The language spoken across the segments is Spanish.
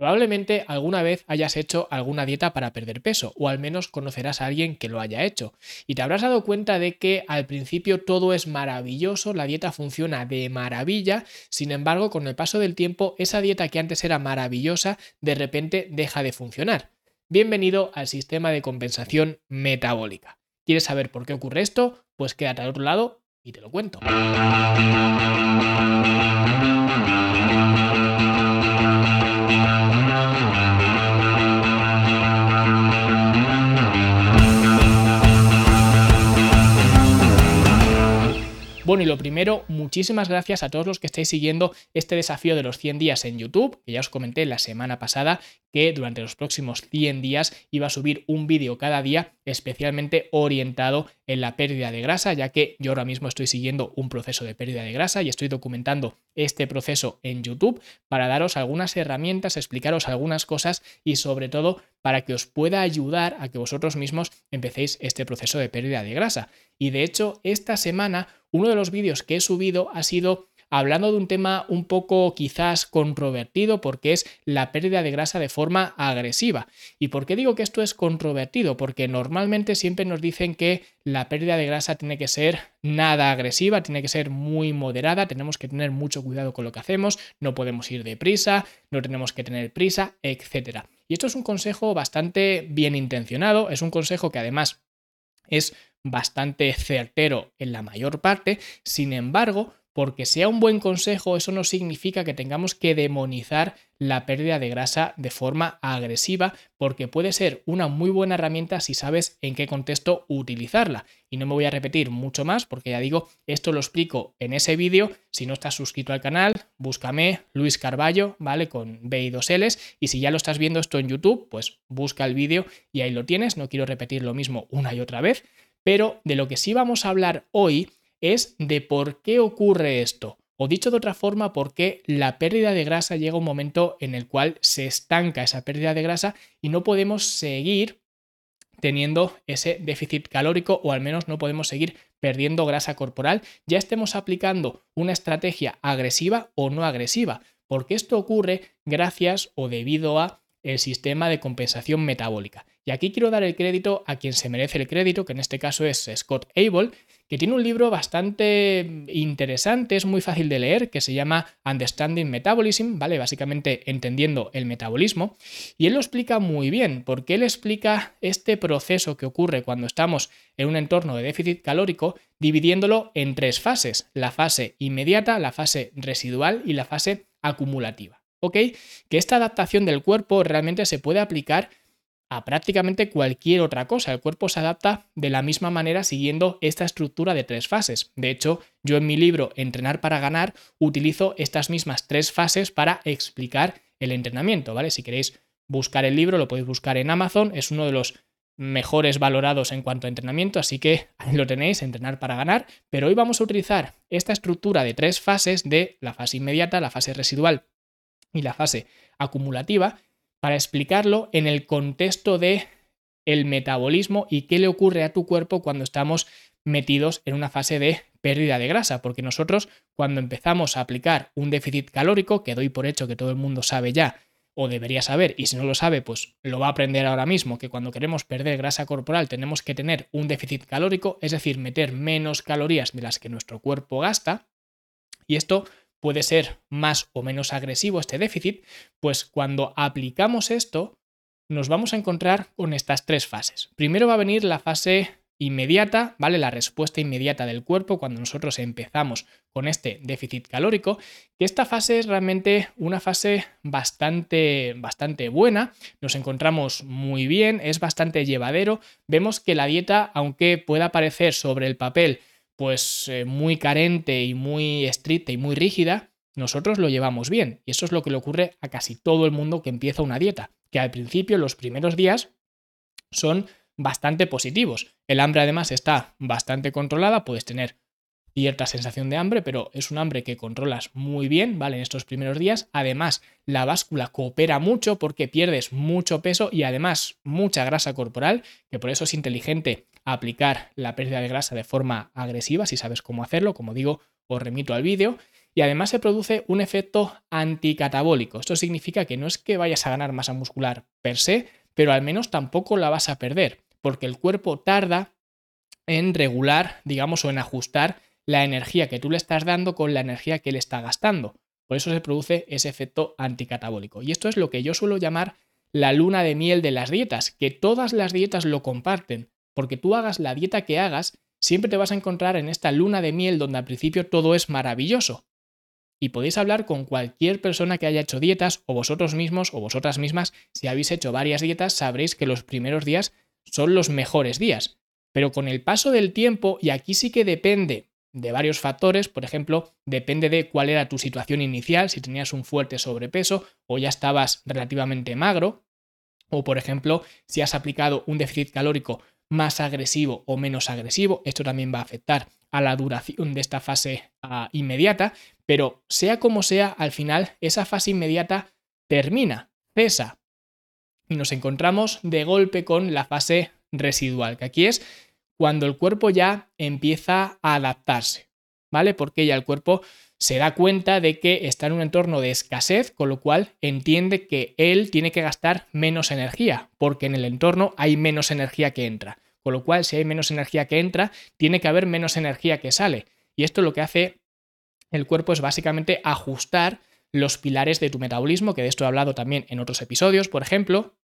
Probablemente alguna vez hayas hecho alguna dieta para perder peso o al menos conocerás a alguien que lo haya hecho y te habrás dado cuenta de que al principio todo es maravilloso, la dieta funciona de maravilla, sin embargo con el paso del tiempo esa dieta que antes era maravillosa de repente deja de funcionar. Bienvenido al sistema de compensación metabólica. ¿Quieres saber por qué ocurre esto? Pues quédate al otro lado y te lo cuento. Bueno, y lo primero, muchísimas gracias a todos los que estáis siguiendo este desafío de los 100 días en YouTube, que ya os comenté la semana pasada que durante los próximos 100 días iba a subir un vídeo cada día especialmente orientado en la pérdida de grasa, ya que yo ahora mismo estoy siguiendo un proceso de pérdida de grasa y estoy documentando este proceso en YouTube para daros algunas herramientas, explicaros algunas cosas y sobre todo para que os pueda ayudar a que vosotros mismos empecéis este proceso de pérdida de grasa. Y de hecho, esta semana uno de los vídeos que he subido ha sido hablando de un tema un poco quizás controvertido porque es la pérdida de grasa de forma agresiva. ¿Y por qué digo que esto es controvertido? Porque normalmente siempre nos dicen que la pérdida de grasa tiene que ser nada agresiva, tiene que ser muy moderada, tenemos que tener mucho cuidado con lo que hacemos, no podemos ir deprisa, no tenemos que tener prisa, etc. Y esto es un consejo bastante bien intencionado, es un consejo que además es bastante certero en la mayor parte, sin embargo, porque sea un buen consejo, eso no significa que tengamos que demonizar la pérdida de grasa de forma agresiva, porque puede ser una muy buena herramienta si sabes en qué contexto utilizarla. Y no me voy a repetir mucho más, porque ya digo, esto lo explico en ese vídeo. Si no estás suscrito al canal, búscame Luis Carballo, ¿vale? Con B y dos L's. Y si ya lo estás viendo esto en YouTube, pues busca el vídeo y ahí lo tienes. No quiero repetir lo mismo una y otra vez. Pero de lo que sí vamos a hablar hoy es de por qué ocurre esto. O dicho de otra forma, por qué la pérdida de grasa llega a un momento en el cual se estanca esa pérdida de grasa y no podemos seguir teniendo ese déficit calórico o al menos no podemos seguir perdiendo grasa corporal, ya estemos aplicando una estrategia agresiva o no agresiva, porque esto ocurre gracias o debido a el sistema de compensación metabólica. Y aquí quiero dar el crédito a quien se merece el crédito, que en este caso es Scott Abel, que tiene un libro bastante interesante, es muy fácil de leer, que se llama Understanding Metabolism, ¿vale? Básicamente entendiendo el metabolismo. Y él lo explica muy bien, porque él explica este proceso que ocurre cuando estamos en un entorno de déficit calórico, dividiéndolo en tres fases, la fase inmediata, la fase residual y la fase acumulativa. ¿Ok? Que esta adaptación del cuerpo realmente se puede aplicar a prácticamente cualquier otra cosa. El cuerpo se adapta de la misma manera siguiendo esta estructura de tres fases. De hecho, yo en mi libro Entrenar para ganar utilizo estas mismas tres fases para explicar el entrenamiento, ¿vale? Si queréis buscar el libro, lo podéis buscar en Amazon, es uno de los mejores valorados en cuanto a entrenamiento, así que ahí lo tenéis, entrenar para ganar, pero hoy vamos a utilizar esta estructura de tres fases de la fase inmediata, la fase residual y la fase acumulativa para explicarlo en el contexto de el metabolismo y qué le ocurre a tu cuerpo cuando estamos metidos en una fase de pérdida de grasa, porque nosotros cuando empezamos a aplicar un déficit calórico, que doy por hecho que todo el mundo sabe ya o debería saber, y si no lo sabe, pues lo va a aprender ahora mismo, que cuando queremos perder grasa corporal tenemos que tener un déficit calórico, es decir, meter menos calorías de las que nuestro cuerpo gasta, y esto puede ser más o menos agresivo este déficit, pues cuando aplicamos esto nos vamos a encontrar con estas tres fases. Primero va a venir la fase inmediata, ¿vale? La respuesta inmediata del cuerpo cuando nosotros empezamos con este déficit calórico, que esta fase es realmente una fase bastante bastante buena, nos encontramos muy bien, es bastante llevadero, vemos que la dieta, aunque pueda parecer sobre el papel pues eh, muy carente y muy estricta y muy rígida, nosotros lo llevamos bien. Y eso es lo que le ocurre a casi todo el mundo que empieza una dieta, que al principio, los primeros días, son bastante positivos. El hambre además está bastante controlada, puedes tener cierta sensación de hambre, pero es un hambre que controlas muy bien, ¿vale? En estos primeros días. Además, la báscula coopera mucho porque pierdes mucho peso y además mucha grasa corporal, que por eso es inteligente aplicar la pérdida de grasa de forma agresiva, si sabes cómo hacerlo, como digo, os remito al vídeo. y además se produce un efecto anticatabólico. Esto significa que no es que vayas a ganar masa muscular per se, pero al menos tampoco la vas a perder, porque el cuerpo tarda en regular, digamos, o en ajustar la energía que tú le estás dando con la energía que él está gastando. Por eso se produce ese efecto anticatabólico. Y esto es lo que yo suelo llamar la luna de miel de las dietas, que todas las dietas lo comparten, porque tú hagas la dieta que hagas, siempre te vas a encontrar en esta luna de miel donde al principio todo es maravilloso. Y podéis hablar con cualquier persona que haya hecho dietas, o vosotros mismos o vosotras mismas, si habéis hecho varias dietas, sabréis que los primeros días son los mejores días. Pero con el paso del tiempo, y aquí sí que depende de varios factores, por ejemplo, depende de cuál era tu situación inicial, si tenías un fuerte sobrepeso o ya estabas relativamente magro, o por ejemplo, si has aplicado un déficit calórico más agresivo o menos agresivo, esto también va a afectar a la duración de esta fase ah, inmediata, pero sea como sea, al final esa fase inmediata termina, cesa, y nos encontramos de golpe con la fase residual, que aquí es cuando el cuerpo ya empieza a adaptarse, ¿vale? Porque ya el cuerpo se da cuenta de que está en un entorno de escasez, con lo cual entiende que él tiene que gastar menos energía, porque en el entorno hay menos energía que entra. Con lo cual, si hay menos energía que entra, tiene que haber menos energía que sale. Y esto lo que hace el cuerpo es básicamente ajustar los pilares de tu metabolismo, que de esto he hablado también en otros episodios, por ejemplo,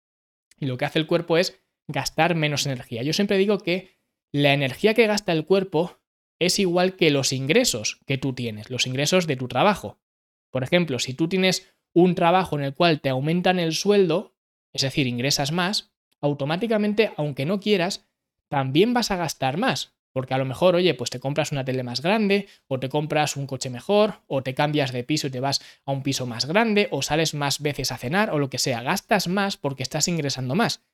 y lo que hace el cuerpo es gastar menos energía. Yo siempre digo que la energía que gasta el cuerpo es igual que los ingresos que tú tienes, los ingresos de tu trabajo. Por ejemplo, si tú tienes un trabajo en el cual te aumentan el sueldo, es decir, ingresas más, automáticamente, aunque no quieras, también vas a gastar más. Porque a lo mejor, oye, pues te compras una tele más grande, o te compras un coche mejor, o te cambias de piso y te vas a un piso más grande, o sales más veces a cenar, o lo que sea. Gastas más porque estás ingresando más.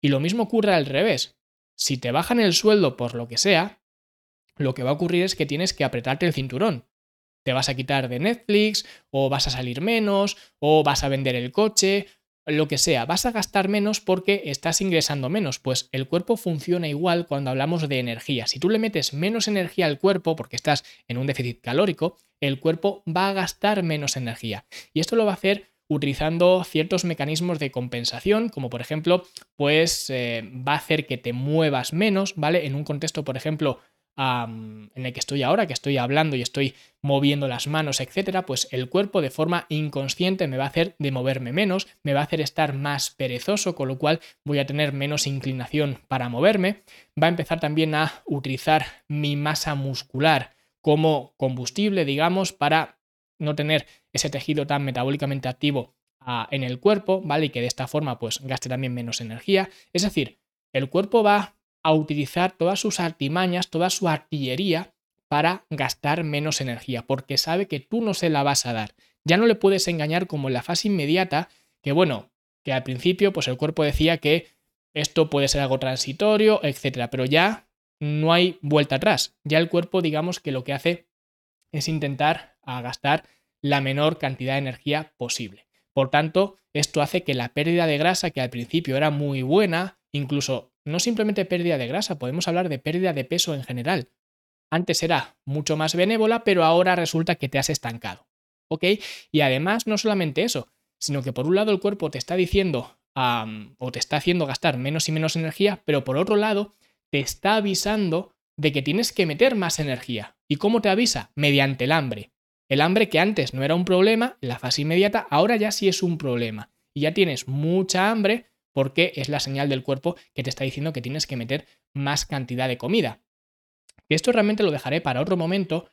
Y lo mismo ocurre al revés. Si te bajan el sueldo por lo que sea, lo que va a ocurrir es que tienes que apretarte el cinturón. Te vas a quitar de Netflix, o vas a salir menos, o vas a vender el coche, lo que sea, vas a gastar menos porque estás ingresando menos, pues el cuerpo funciona igual cuando hablamos de energía. Si tú le metes menos energía al cuerpo porque estás en un déficit calórico, el cuerpo va a gastar menos energía. Y esto lo va a hacer utilizando ciertos mecanismos de compensación, como por ejemplo, pues eh, va a hacer que te muevas menos, ¿vale? En un contexto, por ejemplo, en el que estoy ahora, que estoy hablando y estoy moviendo las manos, etcétera, pues el cuerpo de forma inconsciente me va a hacer de moverme menos, me va a hacer estar más perezoso, con lo cual voy a tener menos inclinación para moverme, va a empezar también a utilizar mi masa muscular como combustible, digamos, para no tener ese tejido tan metabólicamente activo ah, en el cuerpo, ¿vale? Y que de esta forma pues gaste también menos energía. Es decir, el cuerpo va a utilizar todas sus artimañas, toda su artillería para gastar menos energía, porque sabe que tú no se la vas a dar. Ya no le puedes engañar como en la fase inmediata, que bueno, que al principio pues el cuerpo decía que esto puede ser algo transitorio, etcétera, pero ya no hay vuelta atrás. Ya el cuerpo digamos que lo que hace es intentar gastar la menor cantidad de energía posible. Por tanto, esto hace que la pérdida de grasa, que al principio era muy buena, incluso no simplemente pérdida de grasa, podemos hablar de pérdida de peso en general. Antes era mucho más benévola, pero ahora resulta que te has estancado. ¿Ok? Y además, no solamente eso, sino que por un lado el cuerpo te está diciendo o te está haciendo gastar menos y menos energía, pero por otro lado te está avisando de que tienes que meter más energía. ¿Y cómo te avisa? Mediante el hambre. El hambre que antes no era un problema, la fase inmediata, ahora ya sí es un problema. Y ya tienes mucha hambre porque es la señal del cuerpo que te está diciendo que tienes que meter más cantidad de comida. Esto realmente lo dejaré para otro momento,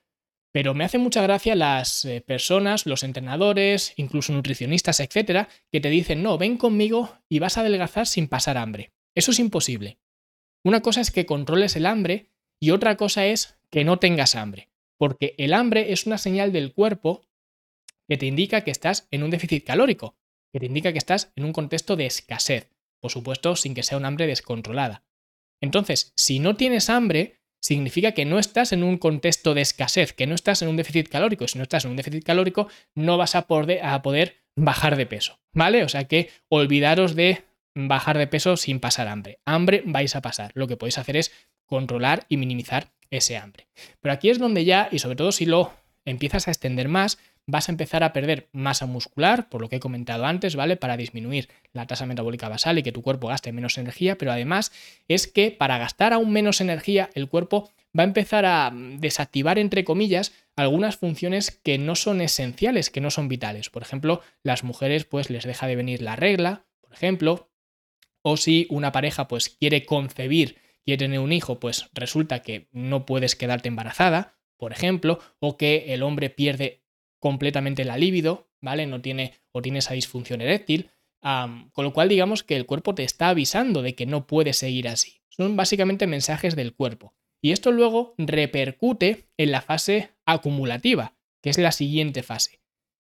pero me hace mucha gracia las eh, personas, los entrenadores, incluso nutricionistas, etcétera, que te dicen, no, ven conmigo y vas a adelgazar sin pasar hambre. Eso es imposible. Una cosa es que controles el hambre y otra cosa es que no tengas hambre porque el hambre es una señal del cuerpo que te indica que estás en un déficit calórico, que te indica que estás en un contexto de escasez, por supuesto sin que sea un hambre descontrolada. Entonces, si no tienes hambre, significa que no estás en un contexto de escasez, que no estás en un déficit calórico. Si no estás en un déficit calórico, no vas a poder, a poder bajar de peso, ¿vale? O sea que olvidaros de bajar de peso sin pasar hambre. Hambre vais a pasar. Lo que podéis hacer es controlar y minimizar ese hambre. Pero aquí es donde ya, y sobre todo si lo empiezas a extender más, vas a empezar a perder masa muscular, por lo que he comentado antes, ¿vale? Para disminuir la tasa metabólica basal y que tu cuerpo gaste menos energía, pero además es que para gastar aún menos energía, el cuerpo va a empezar a desactivar, entre comillas, algunas funciones que no son esenciales, que no son vitales. Por ejemplo, las mujeres pues les deja de venir la regla, por ejemplo, o si una pareja pues quiere concebir, quiere tener un hijo, pues resulta que no puedes quedarte embarazada, por ejemplo, o que el hombre pierde completamente la libido, ¿vale? No tiene o tiene esa disfunción eréctil, con lo cual digamos que el cuerpo te está avisando de que no puede seguir así. Son básicamente mensajes del cuerpo. Y esto luego repercute en la fase acumulativa, que es la siguiente fase,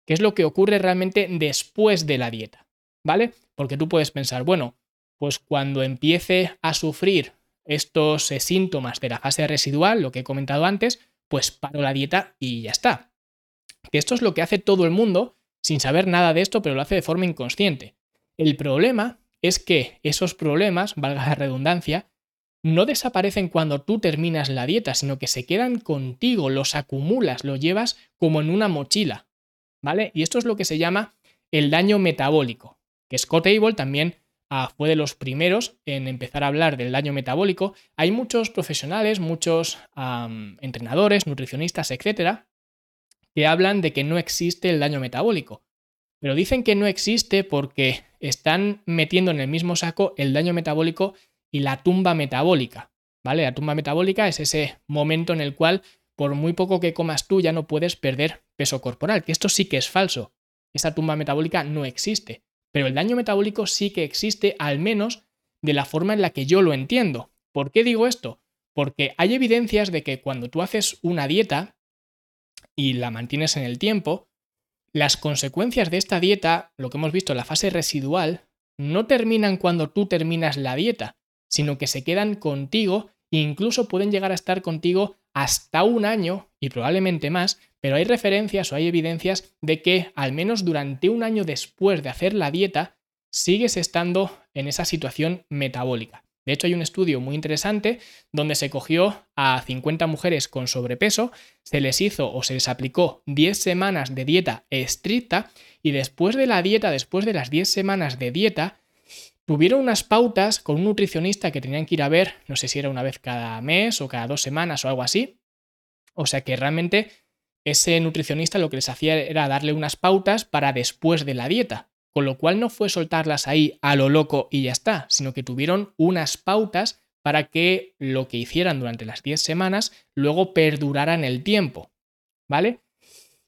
que es lo que ocurre realmente después de la dieta, ¿vale? Porque tú puedes pensar, bueno, pues cuando empiece a sufrir estos eh, síntomas de la fase residual, lo que he comentado antes, pues paro la dieta y ya está. Que esto es lo que hace todo el mundo sin saber nada de esto, pero lo hace de forma inconsciente. El problema es que esos problemas, valga la redundancia, no desaparecen cuando tú terminas la dieta, sino que se quedan contigo, los acumulas, los llevas como en una mochila. ¿Vale? Y esto es lo que se llama el daño metabólico, que Scott Abel también Ah, fue de los primeros en empezar a hablar del daño metabólico. Hay muchos profesionales, muchos entrenadores, nutricionistas, etcétera, que hablan de que no existe el daño metabólico. Pero dicen que no existe porque están metiendo en el mismo saco el daño metabólico y la tumba metabólica. ¿Vale? La tumba metabólica es ese momento en el cual, por muy poco que comas tú, ya no puedes perder peso corporal. Que esto sí que es falso. Esa tumba metabólica no existe. Pero el daño metabólico sí que existe, al menos de la forma en la que yo lo entiendo. ¿Por qué digo esto? Porque hay evidencias de que cuando tú haces una dieta y la mantienes en el tiempo, las consecuencias de esta dieta, lo que hemos visto en la fase residual, no terminan cuando tú terminas la dieta, sino que se quedan contigo e incluso pueden llegar a estar contigo hasta un año y probablemente más pero hay referencias o hay evidencias de que al menos durante un año después de hacer la dieta, sigues estando en esa situación metabólica. De hecho, hay un estudio muy interesante donde se cogió a 50 mujeres con sobrepeso, se les hizo o se les aplicó 10 semanas de dieta estricta y después de la dieta, después de las 10 semanas de dieta, tuvieron unas pautas con un nutricionista que tenían que ir a ver, no sé si era una vez cada mes o cada dos semanas o algo así. O sea que realmente ese nutricionista lo que les hacía era darle unas pautas para después de la dieta, con lo cual no fue soltarlas ahí a lo loco y ya está, sino que tuvieron unas pautas para que lo que hicieran durante las 10 semanas luego perdurara en el tiempo, ¿vale?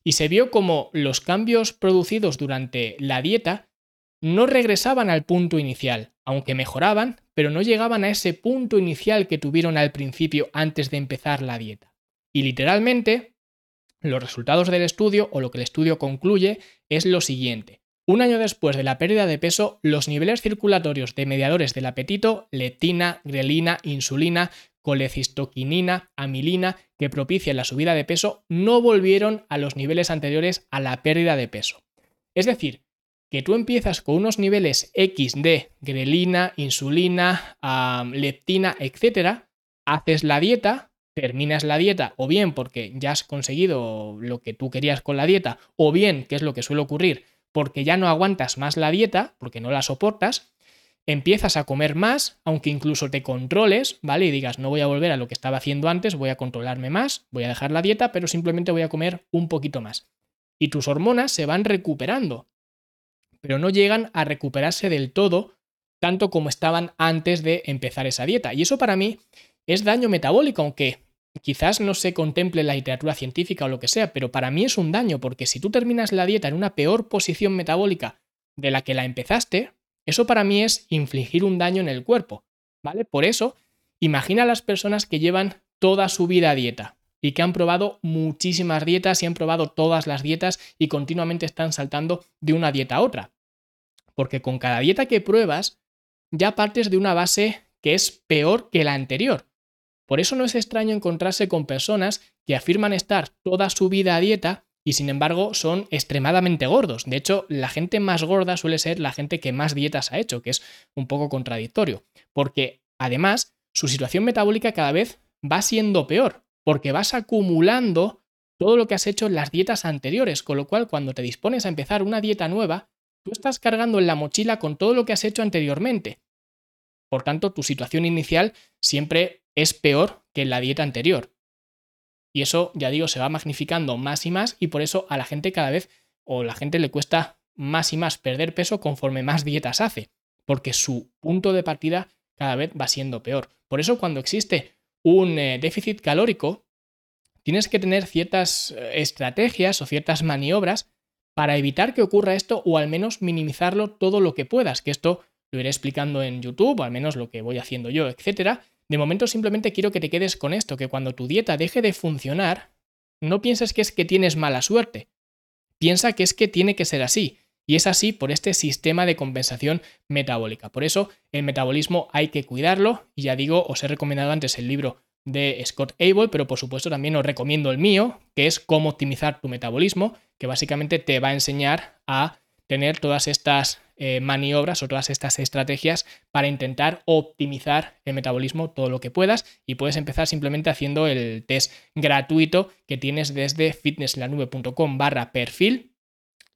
Y se vio como los cambios producidos durante la dieta no regresaban al punto inicial, aunque mejoraban, pero no llegaban a ese punto inicial que tuvieron al principio antes de empezar la dieta. Y literalmente, los resultados del estudio o lo que el estudio concluye es lo siguiente. Un año después de la pérdida de peso, los niveles circulatorios de mediadores del apetito, leptina, grelina, insulina, colecistoquinina, amilina, que propician la subida de peso, no volvieron a los niveles anteriores a la pérdida de peso. Es decir, que tú empiezas con unos niveles X de grelina, insulina, leptina, etc., haces la dieta, terminas la dieta, o bien porque ya has conseguido lo que tú querías con la dieta, o bien, que es lo que suele ocurrir, porque ya no aguantas más la dieta, porque no la soportas, empiezas a comer más, aunque incluso te controles, ¿vale? Y digas, no voy a volver a lo que estaba haciendo antes, voy a controlarme más, voy a dejar la dieta, pero simplemente voy a comer un poquito más. Y tus hormonas se van recuperando, pero no llegan a recuperarse del todo, tanto como estaban antes de empezar esa dieta. Y eso para mí es daño metabólico, aunque quizás no se contemple la literatura científica o lo que sea, pero para mí es un daño, porque si tú terminas la dieta en una peor posición metabólica de la que la empezaste, eso para mí es infligir un daño en el cuerpo, ¿vale? Por eso, imagina a las personas que llevan toda su vida a dieta y que han probado muchísimas dietas y han probado todas las dietas y continuamente están saltando de una dieta a otra. Porque con cada dieta que pruebas, ya partes de una base que es peor que la anterior. Por eso no es extraño encontrarse con personas que afirman estar toda su vida a dieta y sin embargo son extremadamente gordos. De hecho, la gente más gorda suele ser la gente que más dietas ha hecho, que es un poco contradictorio, porque además su situación metabólica cada vez va siendo peor, porque vas acumulando todo lo que has hecho en las dietas anteriores, con lo cual cuando te dispones a empezar una dieta nueva, tú estás cargando en la mochila con todo lo que has hecho anteriormente. Por tanto, tu situación inicial siempre es peor que en la dieta anterior. Y eso, ya digo, se va magnificando más y más y por eso a la gente cada vez o la gente le cuesta más y más perder peso conforme más dietas hace, porque su punto de partida cada vez va siendo peor. Por eso cuando existe un eh, déficit calórico, tienes que tener ciertas eh, estrategias o ciertas maniobras para evitar que ocurra esto o al menos minimizarlo todo lo que puedas, que esto lo iré explicando en YouTube, o al menos lo que voy haciendo yo, etc. De momento simplemente quiero que te quedes con esto, que cuando tu dieta deje de funcionar, no pienses que es que tienes mala suerte. Piensa que es que tiene que ser así. Y es así por este sistema de compensación metabólica. Por eso el metabolismo hay que cuidarlo. Y ya digo, os he recomendado antes el libro de Scott Abel, pero por supuesto también os recomiendo el mío, que es cómo optimizar tu metabolismo, que básicamente te va a enseñar a tener todas estas eh, maniobras o todas estas estrategias para intentar optimizar el metabolismo todo lo que puedas. Y puedes empezar simplemente haciendo el test gratuito que tienes desde fitnesslanube.com barra perfil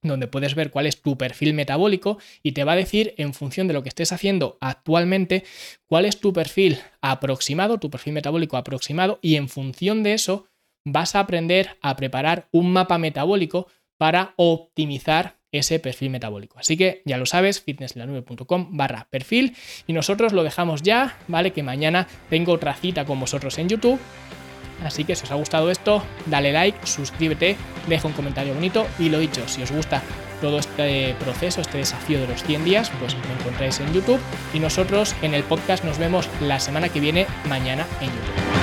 donde puedes ver cuál es tu perfil metabólico y te va a decir en función de lo que estés haciendo actualmente cuál es tu perfil aproximado, tu perfil metabólico aproximado y en función de eso vas a aprender a preparar un mapa metabólico para optimizar ese perfil metabólico. Así que ya lo sabes, fitnesslanube.com barra perfil y nosotros lo dejamos ya, ¿vale? Que mañana tengo otra cita con vosotros en YouTube Así que si os ha gustado esto, dale like, suscríbete, deja un comentario bonito y lo dicho, si os gusta todo este proceso, este desafío de los 100 días, pues me encontráis en YouTube y nosotros en el podcast nos vemos la semana que viene mañana en YouTube.